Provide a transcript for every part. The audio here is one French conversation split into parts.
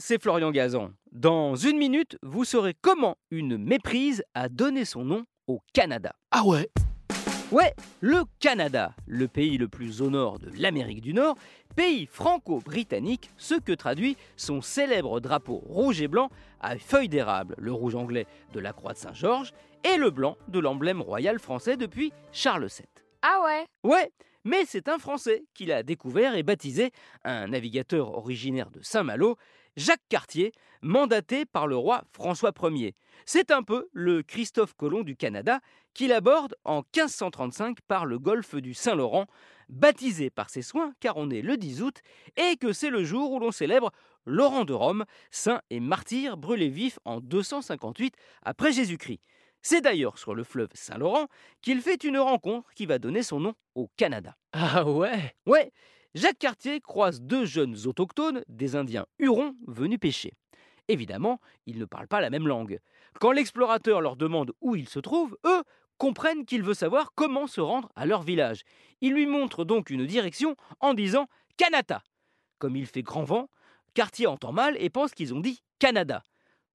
c'est Florian Gazan. Dans une minute, vous saurez comment une méprise a donné son nom au Canada. Ah ouais? Ouais, le Canada, le pays le plus au nord de l'Amérique du Nord, pays franco-britannique, ce que traduit son célèbre drapeau rouge et blanc à feuilles d'érable, le rouge anglais de la croix de Saint-Georges et le blanc de l'emblème royal français depuis Charles VII. Ah ouais? Ouais, mais c'est un Français qui l'a découvert et baptisé, un navigateur originaire de Saint-Malo, Jacques Cartier, mandaté par le roi François Ier. C'est un peu le Christophe Colomb du Canada qu'il aborde en 1535 par le golfe du Saint-Laurent, baptisé par ses soins car on est le 10 août et que c'est le jour où l'on célèbre Laurent de Rome, saint et martyr brûlé vif en 258 après Jésus-Christ. C'est d'ailleurs sur le fleuve Saint-Laurent qu'il fait une rencontre qui va donner son nom au Canada. Ah ouais? Ouais, Jacques Cartier croise deux jeunes autochtones, des Indiens Hurons, venus pêcher. Évidemment, ils ne parlent pas la même langue. Quand l'explorateur leur demande où ils se trouvent, eux comprennent qu'il veut savoir comment se rendre à leur village. Il lui montre donc une direction en disant Kanata. Comme il fait grand vent, Cartier entend mal et pense qu'ils ont dit Canada.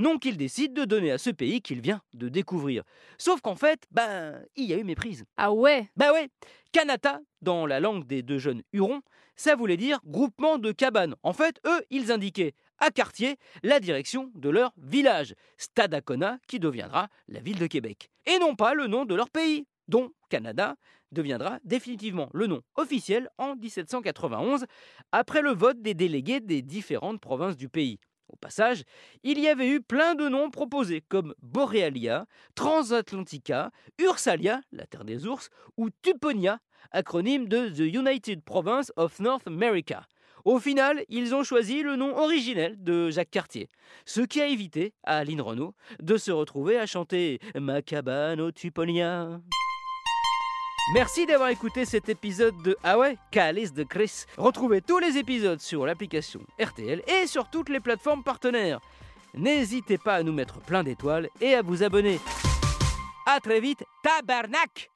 Nom qu'il décide de donner à ce pays qu'il vient de découvrir. Sauf qu'en fait, ben, il y a eu méprise. Ah ouais? Bah ouais, Kanata, dans la langue des deux jeunes Hurons, ça voulait dire groupement de cabanes. En fait, eux, ils indiquaient à Cartier la direction de leur village, Stadacona, qui deviendra la ville de Québec. Et non pas le nom de leur pays, dont Canada deviendra définitivement le nom officiel en 1791, après le vote des délégués des différentes provinces du pays. Au passage, il y avait eu plein de noms proposés comme Borealia, Transatlantica, Ursalia, la terre des ours, ou Tuponia, acronyme de The United Province of North America. Au final, ils ont choisi le nom originel de Jacques Cartier, ce qui a évité à Aline Renault de se retrouver à chanter Ma cabane Tuponia. Merci d'avoir écouté cet épisode de Ah ouais, Calice de Chris. Retrouvez tous les épisodes sur l'application RTL et sur toutes les plateformes partenaires. N'hésitez pas à nous mettre plein d'étoiles et à vous abonner. A très vite, tabarnak